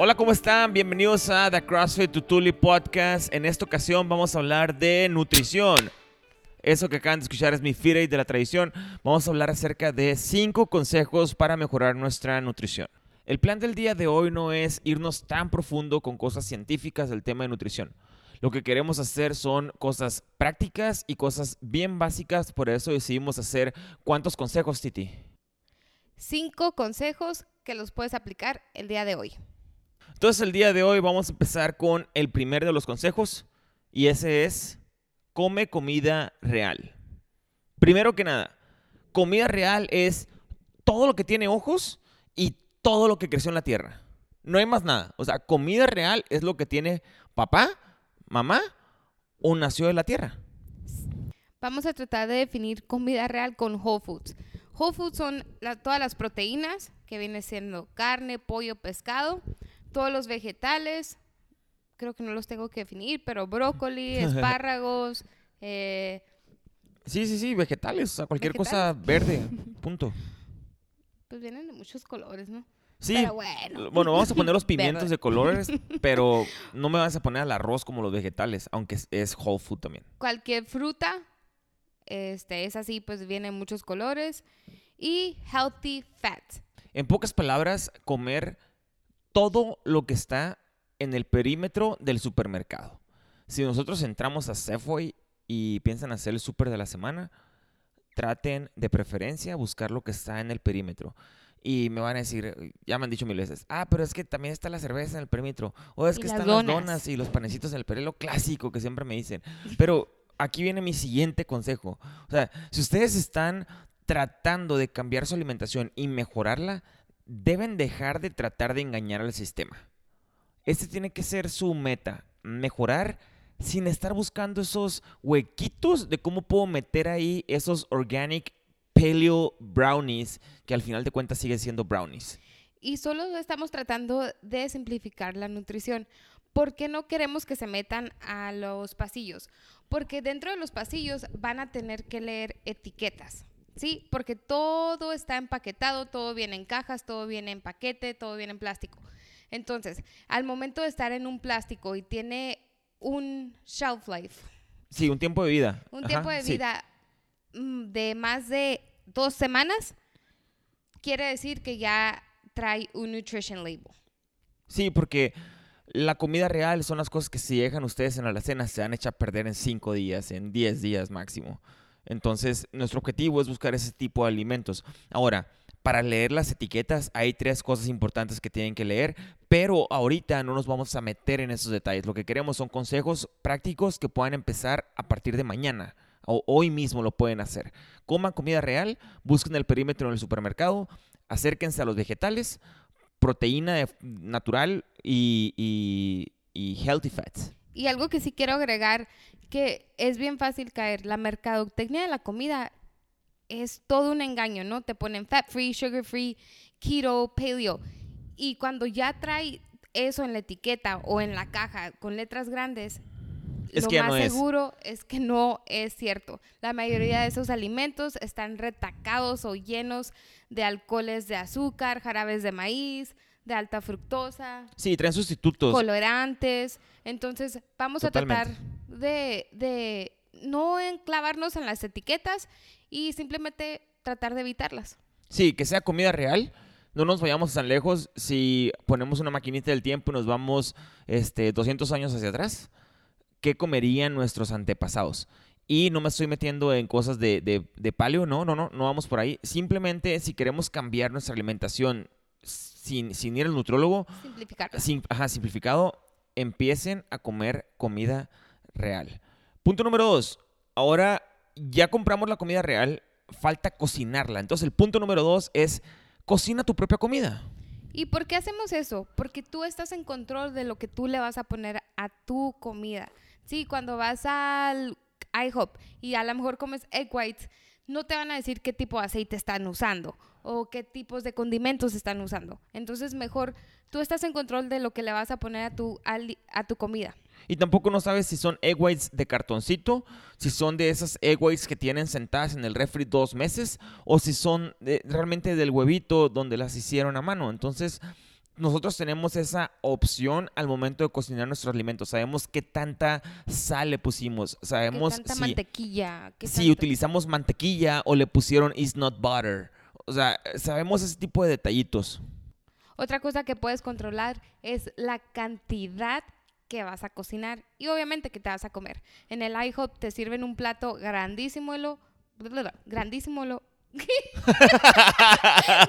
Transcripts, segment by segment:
Hola, ¿cómo están? Bienvenidos a The CrossFit Tutuli Podcast. En esta ocasión vamos a hablar de nutrición. Eso que acaban de escuchar es mi feed de la tradición. Vamos a hablar acerca de cinco consejos para mejorar nuestra nutrición. El plan del día de hoy no es irnos tan profundo con cosas científicas del tema de nutrición. Lo que queremos hacer son cosas prácticas y cosas bien básicas, por eso decidimos hacer cuántos consejos, Titi. Cinco consejos que los puedes aplicar el día de hoy. Entonces el día de hoy vamos a empezar con el primer de los consejos y ese es come comida real. Primero que nada, comida real es todo lo que tiene ojos y todo lo que creció en la tierra. No hay más nada. O sea, comida real es lo que tiene papá, mamá o nació de la tierra. Vamos a tratar de definir comida real con Whole Foods. Whole Foods son todas las proteínas, que viene siendo carne, pollo, pescado, todos los vegetales, creo que no los tengo que definir, pero brócoli, espárragos. Eh, sí, sí, sí, vegetales, o sea, cualquier cosa verde, punto. Pues vienen de muchos colores, ¿no? Sí. Pero bueno. Bueno, vamos a poner los pimientos de colores, pero no me vas a poner al arroz como los vegetales, aunque es, whole food también. Cualquier fruta, este, es así, pues vienen muchos colores. Y healthy fat. En pocas palabras, comer todo lo que está en el perímetro del supermercado. Si nosotros entramos a Safeway y piensan hacer el súper de la semana, traten de preferencia buscar lo que está en el perímetro. Y me van a decir, ya me han dicho mil veces, ah, pero es que también está la cerveza en el perímetro. O es que están las donas y los panecitos en el perímetro, clásico que siempre me dicen. Pero aquí viene mi siguiente consejo. O sea, si ustedes están tratando de cambiar su alimentación y mejorarla, deben dejar de tratar de engañar al sistema. Este tiene que ser su meta, mejorar sin estar buscando esos huequitos de cómo puedo meter ahí esos organic paleo brownies que al final de cuentas siguen siendo brownies. Y solo estamos tratando de simplificar la nutrición. ¿Por qué no queremos que se metan a los pasillos? Porque dentro de los pasillos van a tener que leer etiquetas. ¿Sí? Porque todo está empaquetado, todo viene en cajas, todo viene en paquete, todo viene en plástico. Entonces, al momento de estar en un plástico y tiene un shelf life. Sí, un tiempo de vida. Un tiempo de vida mm, de más de dos semanas, quiere decir que ya trae un nutrition label. Sí, porque la comida real son las cosas que si dejan ustedes en la alacena se han hecho a perder en cinco días, en diez días máximo. Entonces, nuestro objetivo es buscar ese tipo de alimentos. Ahora, para leer las etiquetas hay tres cosas importantes que tienen que leer, pero ahorita no nos vamos a meter en esos detalles. Lo que queremos son consejos prácticos que puedan empezar a partir de mañana o hoy mismo lo pueden hacer. Coman comida real, busquen el perímetro en el supermercado, acérquense a los vegetales, proteína natural y, y healthy fats. Y algo que sí quiero agregar que es bien fácil caer. La mercadotecnia de la comida es todo un engaño, ¿no? Te ponen fat free, sugar free, keto, paleo. Y cuando ya trae eso en la etiqueta o en la caja con letras grandes, lo más seguro es. que no es cierto. La mayoría de esos alimentos están retacados o llenos de alcoholes de azúcar, jarabes de maíz, de alta fructosa. Sí, traen sustitutos. Colorantes. Entonces, vamos a tratar de, no enclavarnos en las etiquetas y simplemente tratar de evitarlas. Sí, que sea comida real. No nos vayamos tan lejos si ponemos una maquinita del tiempo y nos vamos este, 200 años hacia atrás. ¿Qué comerían nuestros antepasados? Y no me estoy metiendo en cosas de, de, paleo, no, no, no, no vamos por ahí. Simplemente si queremos cambiar nuestra alimentación sin, sin ir al nutrólogo, ajá, simplificado, empiecen a comer comida real. Punto número dos. Ahora ya compramos la comida real, falta cocinarla. Entonces el punto número dos es cocina tu propia comida. ¿Y por qué hacemos eso? Porque tú estás en control de lo que tú le vas a poner a tu comida. Sí, cuando vas al IHOP y a lo mejor comes egg whites, no te van a decir qué tipo de aceite están usando o qué tipos de condimentos están usando. Entonces, mejor tú estás en control de lo que le vas a poner a tu, a tu comida. Y tampoco no sabes si son egg whites de cartoncito, si son de esas egg whites que tienen sentadas en el refri dos meses, o si son realmente del huevito donde las hicieron a mano. Entonces, nosotros tenemos esa opción al momento de cocinar nuestros alimentos. Sabemos qué tanta sal le pusimos. Sabemos ¿Qué tanta si, mantequilla? ¿Qué si tanto- utilizamos mantequilla o le pusieron is not butter. O sea, sabemos ese tipo de detallitos. Otra cosa que puedes controlar es la cantidad que vas a cocinar y obviamente que te vas a comer. En el IHOP te sirven un plato grandísimo, lo, grandísimo, lo,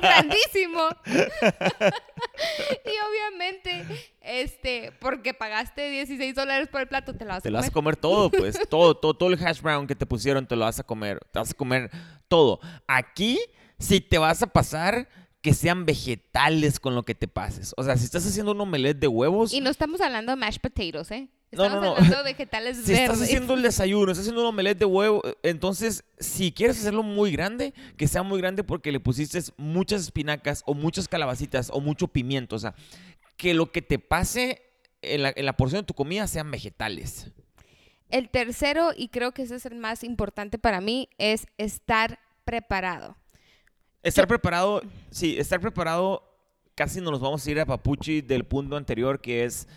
grandísimo. y obviamente, este, porque pagaste 16 dólares por el plato, te lo vas Te a lo vas a comer. comer todo, pues. todo, todo, todo el hash brown que te pusieron te lo vas a comer. Te vas a comer todo. Aquí, si te vas a pasar, que sean vegetales con lo que te pases. O sea, si estás haciendo un omelette de huevos, Y no estamos hablando de mashed potatoes, ¿eh? No, Estamos no, no. hablando de vegetales si verdes. estás haciendo el desayuno, estás haciendo un omelette de huevo, entonces, si quieres hacerlo muy grande, que sea muy grande porque le pusiste muchas espinacas o muchas calabacitas o mucho pimiento. O sea, que lo que te pase en la, en la porción de tu comida sean vegetales. El tercero, y creo que ese es el más importante para mí, es estar preparado. Estar preparado, sí, estar preparado, casi nos vamos a ir a Papuchi del punto anterior que es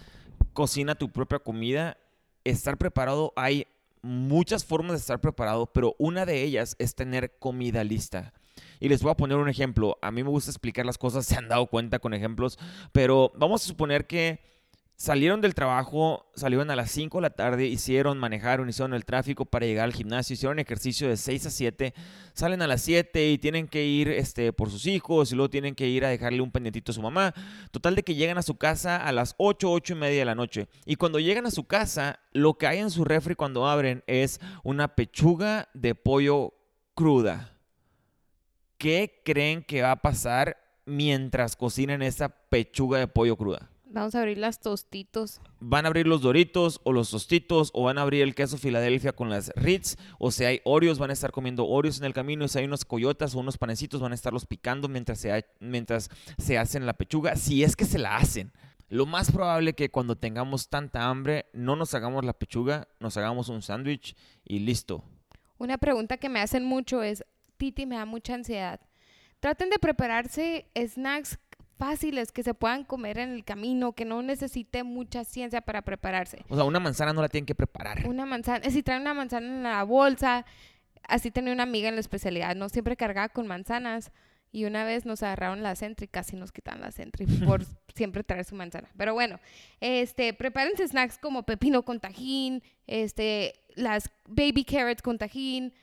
cocina tu propia comida. Estar preparado, hay muchas formas de estar preparado, pero una de ellas es tener comida lista. Y les voy a poner un ejemplo. A mí me gusta explicar las cosas, se han dado cuenta con ejemplos, pero vamos a suponer que salieron del trabajo, salieron a las 5 de la tarde, hicieron, manejaron, hicieron el tráfico para llegar al gimnasio, hicieron ejercicio de 6 a 7, salen a las 7 y tienen que ir este, por sus hijos y luego tienen que ir a dejarle un pendientito a su mamá. Total de que llegan a su casa a las 8, 8 y media de la noche. Y cuando llegan a su casa, lo que hay en su refri cuando abren es una pechuga de pollo cruda. ¿Qué creen que va a pasar mientras cocinan esa pechuga de pollo cruda? Vamos a abrir las tostitos. van a abrir los Doritos o los Tostitos o van a abrir el queso Filadelfia con las Ritz o si hay Oreos van a estar comiendo Oreos en el camino y si hay unos coyotas o unos panecitos van a estarlos picando mientras se, ha- mientras se hacen la pechuga, si es que se la hacen. Lo más probable que cuando tengamos tanta hambre no nos hagamos la pechuga, nos hagamos un sándwich y listo. Una pregunta que me hacen mucho es, Titi, me da mucha ansiedad. Traten de prepararse snacks fáciles que se puedan comer en el camino, que no necesite mucha ciencia para prepararse. O sea, una manzana no la tienen que preparar. Una manzana, si traen una manzana en la bolsa, así tenía una amiga en la especialidad, ¿no? Siempre cargaba con manzanas y una vez nos agarraron la Sentry, casi nos quitan la Sentry por siempre traer su manzana. Pero bueno, este, prepárense snacks como pepino con tajín, este, las baby carrots con tajín,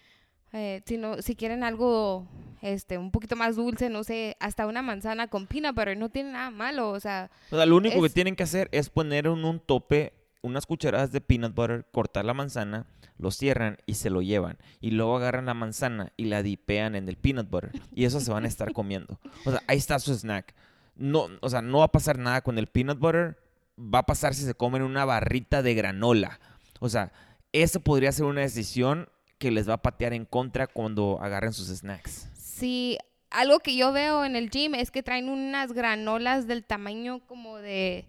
eh, si, no, si quieren algo este, un poquito más dulce, no sé, hasta una manzana con peanut butter, no tiene nada malo, o sea, O sea, lo único que tienen que hacer es poner en un tope unas cucharadas de peanut butter, cortar la manzana, lo cierran y se lo llevan. Y luego agarran la manzana y la dipean en el peanut butter. Y eso se van a estar comiendo. O sea, ahí está su snack. No, o sea, no va a pasar nada con el peanut butter. Va a pasar si se comen una barrita de granola. O sea, eso podría ser una decisión que les va a patear en contra cuando agarren sus snacks. Sí, algo que yo veo en el gym es que traen unas granolas del tamaño como de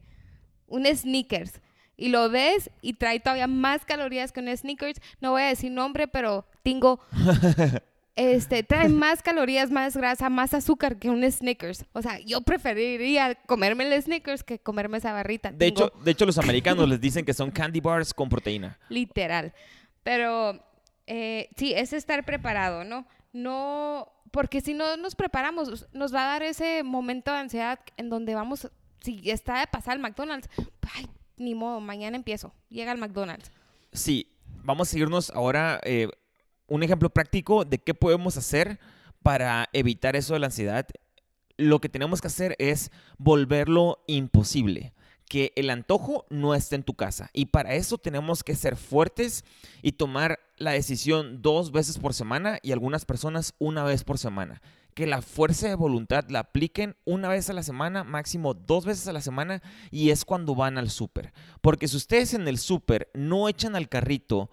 un sneakers. Y lo ves y trae todavía más calorías que un sneakers. No voy a decir nombre, pero tengo... Este, trae más calorías, más grasa, más azúcar que un Snickers. O sea, yo preferiría comerme el Snickers que comerme esa barrita. De hecho, de hecho, los americanos les dicen que son candy bars con proteína. literal. Pero eh, sí, es estar preparado, ¿no? No, porque si no nos preparamos, nos va a dar ese momento de ansiedad en donde vamos, si está de pasar al McDonald's, ay, ni modo, mañana empiezo, llega al McDonald's. Sí, vamos a seguirnos ahora eh, un ejemplo práctico de qué podemos hacer para evitar eso de la ansiedad. Lo que tenemos que hacer es volverlo imposible. Que el antojo no esté en tu casa. Y para eso tenemos que ser fuertes y tomar la decisión dos veces por semana y algunas personas una vez por semana. Que la fuerza de voluntad la apliquen una vez a la semana, máximo dos veces a la semana, y es cuando van al súper. Porque si ustedes en el súper no echan al carrito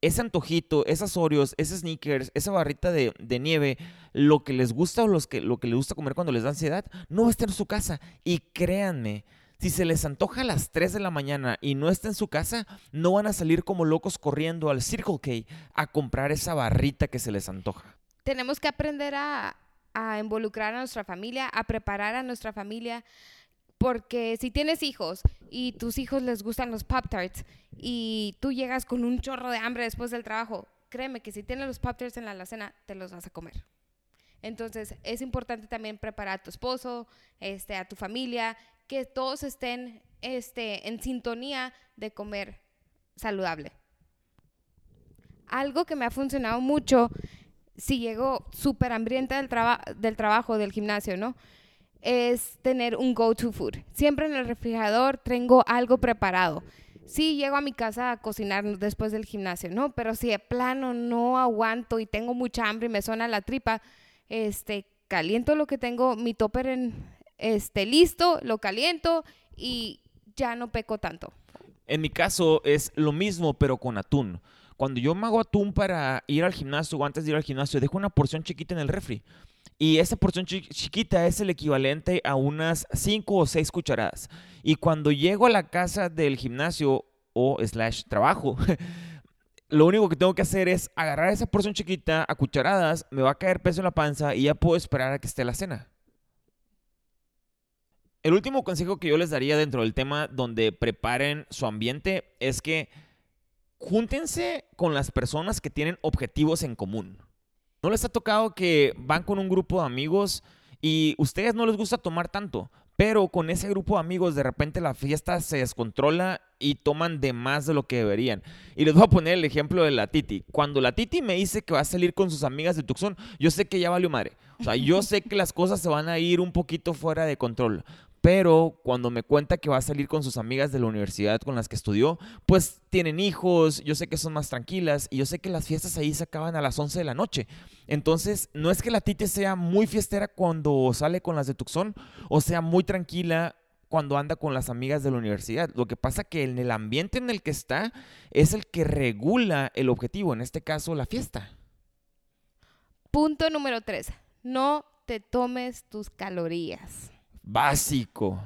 ese antojito, esas Oreos, esos sneakers, esa barrita de, de nieve, lo que les gusta o los que, lo que les gusta comer cuando les da ansiedad, no va a estar en su casa. Y créanme, si se les antoja a las 3 de la mañana y no está en su casa, no van a salir como locos corriendo al Circle K a comprar esa barrita que se les antoja. Tenemos que aprender a, a involucrar a nuestra familia, a preparar a nuestra familia. Porque si tienes hijos y tus hijos les gustan los Pop Tarts y tú llegas con un chorro de hambre después del trabajo, créeme que si tienes los Pop Tarts en la alacena, te los vas a comer. Entonces, es importante también preparar a tu esposo, este, a tu familia, que todos estén este, en sintonía de comer saludable. Algo que me ha funcionado mucho si llego súper hambrienta del, del trabajo, del gimnasio, ¿no? Es tener un go-to food. Siempre en el refrigerador tengo algo preparado. Sí, llego a mi casa a cocinar después del gimnasio, ¿no? Pero si de plano no aguanto y tengo mucha hambre y me suena la tripa, este, caliento lo que tengo, mi topper en, este, listo, lo caliento y ya no peco tanto. En mi caso es lo mismo, pero con atún. Cuando yo me hago atún para ir al gimnasio o antes de ir al gimnasio, dejo una porción chiquita en el refri. Y esa porción chiquita es el equivalente a unas 5 o 6 cucharadas. Y cuando llego a la casa del gimnasio o slash trabajo, lo único que tengo que hacer es agarrar esa porción chiquita a cucharadas, me va a caer peso en la panza y ya puedo esperar a que esté la cena. El último consejo que yo les daría dentro del tema donde preparen su ambiente es que júntense con las personas que tienen objetivos en común. ¿No les ha tocado que van con un grupo de amigos y ustedes no les gusta tomar tanto, pero con ese grupo de amigos de repente la fiesta se descontrola y toman de más de lo que deberían? Y les voy a poner el ejemplo de la Titi. Cuando la Titi me dice que va a salir con sus amigas de Tucson, yo sé que ya valió madre. O sea, yo sé que las cosas se van a ir un poquito fuera de control. Pero cuando me cuenta que va a salir con sus amigas de la universidad con las que estudió, pues tienen hijos, yo sé que son más tranquilas y yo sé que las fiestas ahí se acaban a las 11 de la noche. Entonces, no es que la Tite sea muy fiestera cuando sale con las de Tucson o sea muy tranquila cuando anda con las amigas de la universidad. Lo que pasa que en el ambiente en el que está es el que regula el objetivo, en este caso la fiesta. Punto número 3. No te tomes tus calorías básico,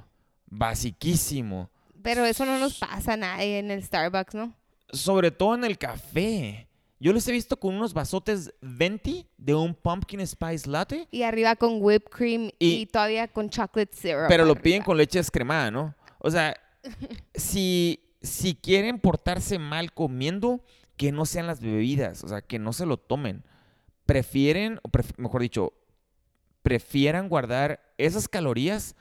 basiquísimo. Pero eso no nos pasa a nadie en el Starbucks, ¿no? Sobre todo en el café. Yo los he visto con unos vasotes venti de un pumpkin spice latte. Y arriba con whipped cream y, todavía con chocolate syrup. Pero lo piden con leche descremada, ¿no? O sea, si, si quieren portarse mal comiendo, que no sean las bebidas, o sea, que no se lo tomen. Prefieren, o mejor dicho, prefieran guardar esas calorías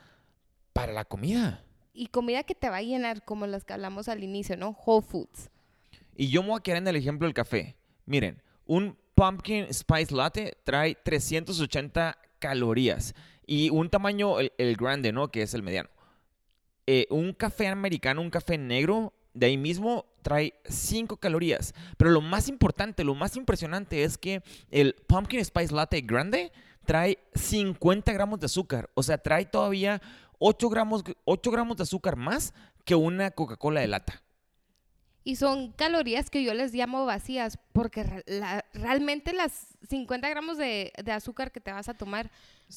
para la comida. Y comida que te va a llenar, como las que hablamos al inicio, ¿no? Whole Foods. Y yo me voy a quedar en el ejemplo del café. Miren, un pumpkin spice latte trae 380 calorías y un tamaño, el, grande, ¿no? Que es el mediano. Eh, un café americano, un café negro, de ahí mismo trae 5 calorías. Pero lo más importante, lo más impresionante es que el pumpkin spice latte grande trae 50 gramos de azúcar. O sea, trae todavía 8 gramos, 8 gramos de azúcar más que una Coca-Cola de lata. Y son calorías que yo les llamo vacías, porque realmente las 50 gramos de, azúcar que te vas a tomar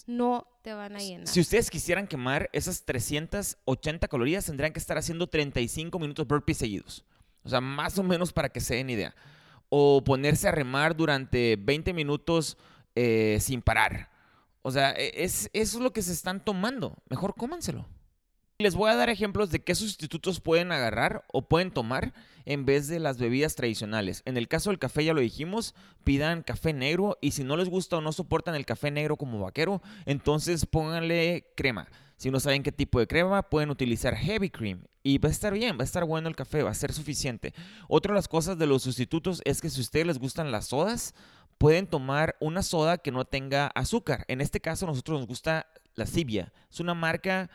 no te van a llenar. Si ustedes quisieran quemar esas 380 calorías, tendrían que estar haciendo 35 minutos burpees seguidos. O sea, más o menos para que se den idea. O ponerse a remar durante 20 minutos eh, sin parar. O sea, e, es, eso es lo que se están tomando. Mejor cómanselo. Les voy a dar ejemplos de qué sustitutos pueden agarrar o pueden tomar en vez de las bebidas tradicionales. En el caso del café ya lo dijimos, pidan café negro y si no les gusta o no soportan el café negro como vaquero, entonces pónganle crema. Si no saben qué tipo de crema, pueden utilizar heavy cream y va a estar bien, va a estar bueno el café, va a ser suficiente. Otra de las cosas de los sustitutos es que si a ustedes les gustan las sodas, pueden tomar una soda que no tenga azúcar. En este caso, a nosotros nos gusta la Sibia. Es una marca,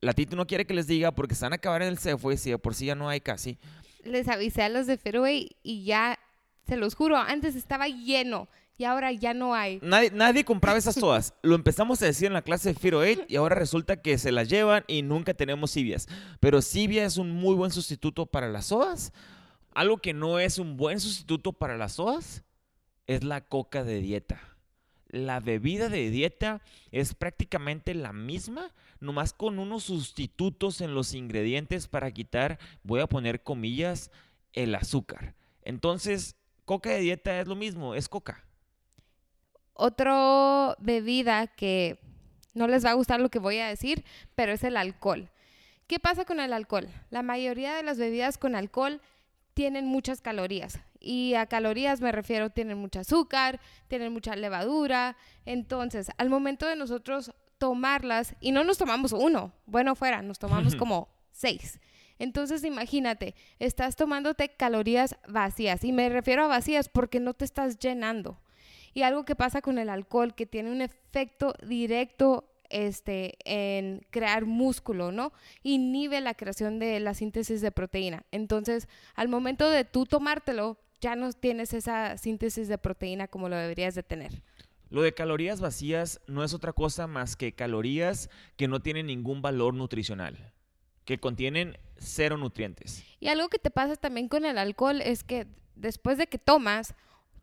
la Tito no quiere que les diga porque se van a acabar en el Safeway, si de por sí ya no hay casi. Les avisé a los de Fairway y ya, se los juro, antes estaba lleno y ahora ya no hay. Nadie, nadie compraba esas sodas. Lo empezamos a decir en la clase de Firo 8 y ahora resulta que se las llevan y nunca tenemos Sibias. Pero Sibia es un muy buen sustituto para las sodas. Algo que no es un buen sustituto para las sodas es la coca de dieta. La bebida de dieta es prácticamente la misma, nomás con unos sustitutos en los ingredientes para quitar, voy a poner comillas, el azúcar. Entonces, coca de dieta es lo mismo, es coca. Otra bebida que no les va a gustar lo que voy a decir, pero es el alcohol. ¿Qué pasa con el alcohol? La mayoría de las bebidas con alcohol tienen muchas calorías. Y a calorías me refiero, tienen mucho azúcar, tienen mucha levadura. Entonces, al momento de nosotros tomarlas, y no nos tomamos uno, bueno fuera, nos tomamos como seis. Entonces imagínate, estás tomándote calorías vacías y me refiero a vacías porque no te estás llenando. Y algo que pasa con el alcohol que tiene un efecto directo este, en crear músculo, ¿no? Inhibe la creación de la síntesis de proteína. Entonces, al momento de tú tomártelo, ya no tienes esa síntesis de proteína como lo deberías de tener. Lo de calorías vacías no es otra cosa más que calorías que no tienen ningún valor nutricional, que contienen cero nutrientes. Y algo que te pasa también con el alcohol es que después de que tomas,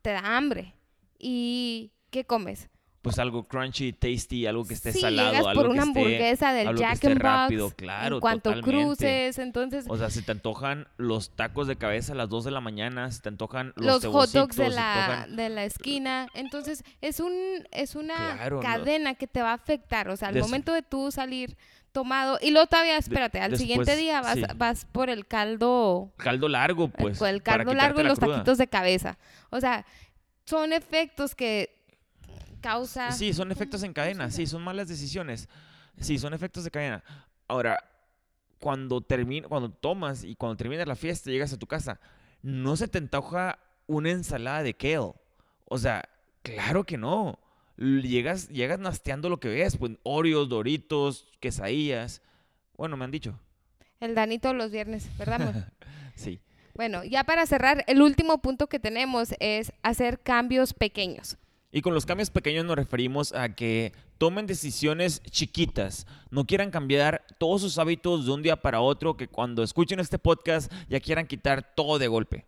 te da hambre. ¿Y qué comes? Pues algo crunchy, tasty, algo que esté Sí, salado, llegas algo por una que esté- hamburguesa del algo que Jack esté in the Box rápido, claro, en cuanto totalmente. cruces, entonces O sea, se te antojan los tacos de cabeza a las 2 de la mañana, se te antojan los, los, hot dogs de la, de la esquina. Entonces, es un es una Claro, no. cadena que te va a afectar. O sea, al Des- momento de tú salir tomado, y luego todavía, espérate, al siguiente día vas, sí. vas por el caldo, Caldo largo, pues. el caldo largo y la los cruda. taquitos de cabeza. O sea, son efectos que causa... Sí, son efectos en cadena, sí, son malas decisiones. Sí, son efectos de cadena. Ahora, cuando termina, cuando tomas y cuando terminas la fiesta y llegas a tu casa, no se te antoja una ensalada de kale. O sea, claro que no. Llegas, llegas nasteando lo que ves, pues Oreos, Doritos, quesadillas. Bueno, me han dicho. El Danito los viernes, ¿verdad, amor? Sí. Bueno, ya para cerrar, el último punto que tenemos es hacer cambios pequeños. Y con los cambios pequeños nos referimos a que tomen decisiones chiquitas, no quieran cambiar todos sus hábitos de un día para otro, que cuando escuchen este podcast ya quieran quitar todo de golpe.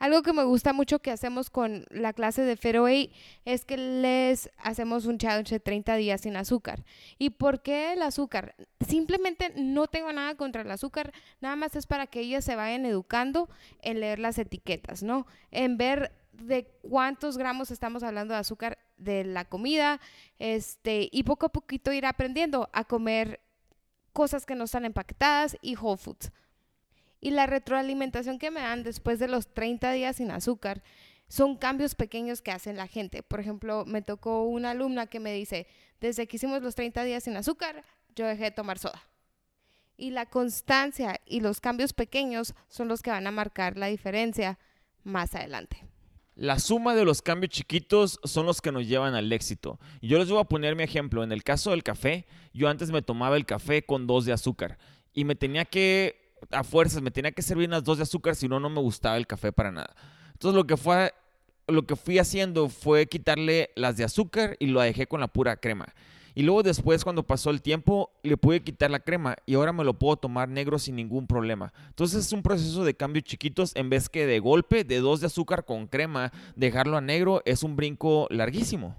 Algo que me gusta mucho que hacemos con la clase de Fairway es que les hacemos un challenge de 30 días sin azúcar. ¿Y por qué el azúcar? Simplemente no tengo nada contra el azúcar, nada más es para que ellas se vayan educando en leer las etiquetas, ¿no? En ver de cuántos gramos estamos hablando de azúcar de la comida, este, y poco a poquito ir aprendiendo a comer cosas que no están empaquetadas y whole foods. Y la retroalimentación que me dan después de los 30 días sin azúcar son cambios pequeños que hacen la gente. Por ejemplo, me tocó una alumna que me dice, desde que hicimos los 30 días sin azúcar, yo dejé de tomar soda. Y la constancia y los cambios pequeños son los que van a marcar la diferencia más adelante. La suma de los cambios chiquitos son los que nos llevan al éxito. Yo les voy a poner mi ejemplo. En el caso del café, yo antes me tomaba el café con dos de azúcar. Y me tenía que, a fuerzas, me tenía que servir unas dos de azúcar, si no, no me gustaba el café para nada. Entonces lo que fue, lo que fui haciendo fue quitarle las de azúcar y lo dejé con la pura crema. Y luego después, cuando pasó el tiempo, le pude quitar la crema y ahora me lo puedo tomar negro sin ningún problema. Entonces es un proceso de cambios chiquitos en vez que de golpe, de dos de azúcar con crema, dejarlo a negro es un brinco larguísimo.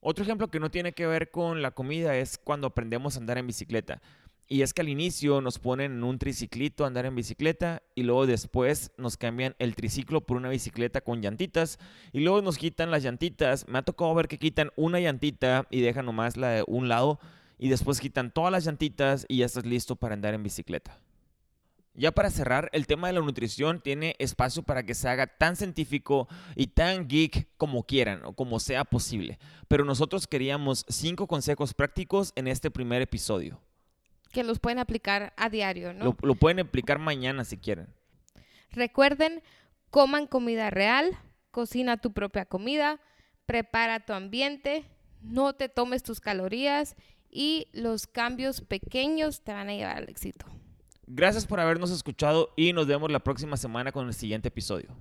Otro ejemplo que no tiene que ver con la comida es cuando aprendemos a andar en bicicleta. Y es que al inicio nos ponen en un triciclito a andar en bicicleta y luego después nos cambian el triciclo por una bicicleta con llantitas y luego nos quitan las llantitas. Me ha tocado ver que quitan una llantita y dejan nomás la de un lado y después quitan todas las llantitas y ya estás listo para andar en bicicleta. Ya para cerrar, el tema de la nutrición tiene espacio para que se haga tan científico y tan geek como quieran o como sea posible. Pero nosotros queríamos cinco consejos prácticos en este primer episodio. Que los pueden aplicar a diario, ¿no? Lo, lo pueden aplicar mañana si quieren. Recuerden, coman comida real, cocina tu propia comida, prepara tu ambiente, no te tomes tus calorías y los cambios pequeños te van a llevar al éxito. Gracias por habernos escuchado y nos vemos la próxima semana con el siguiente episodio.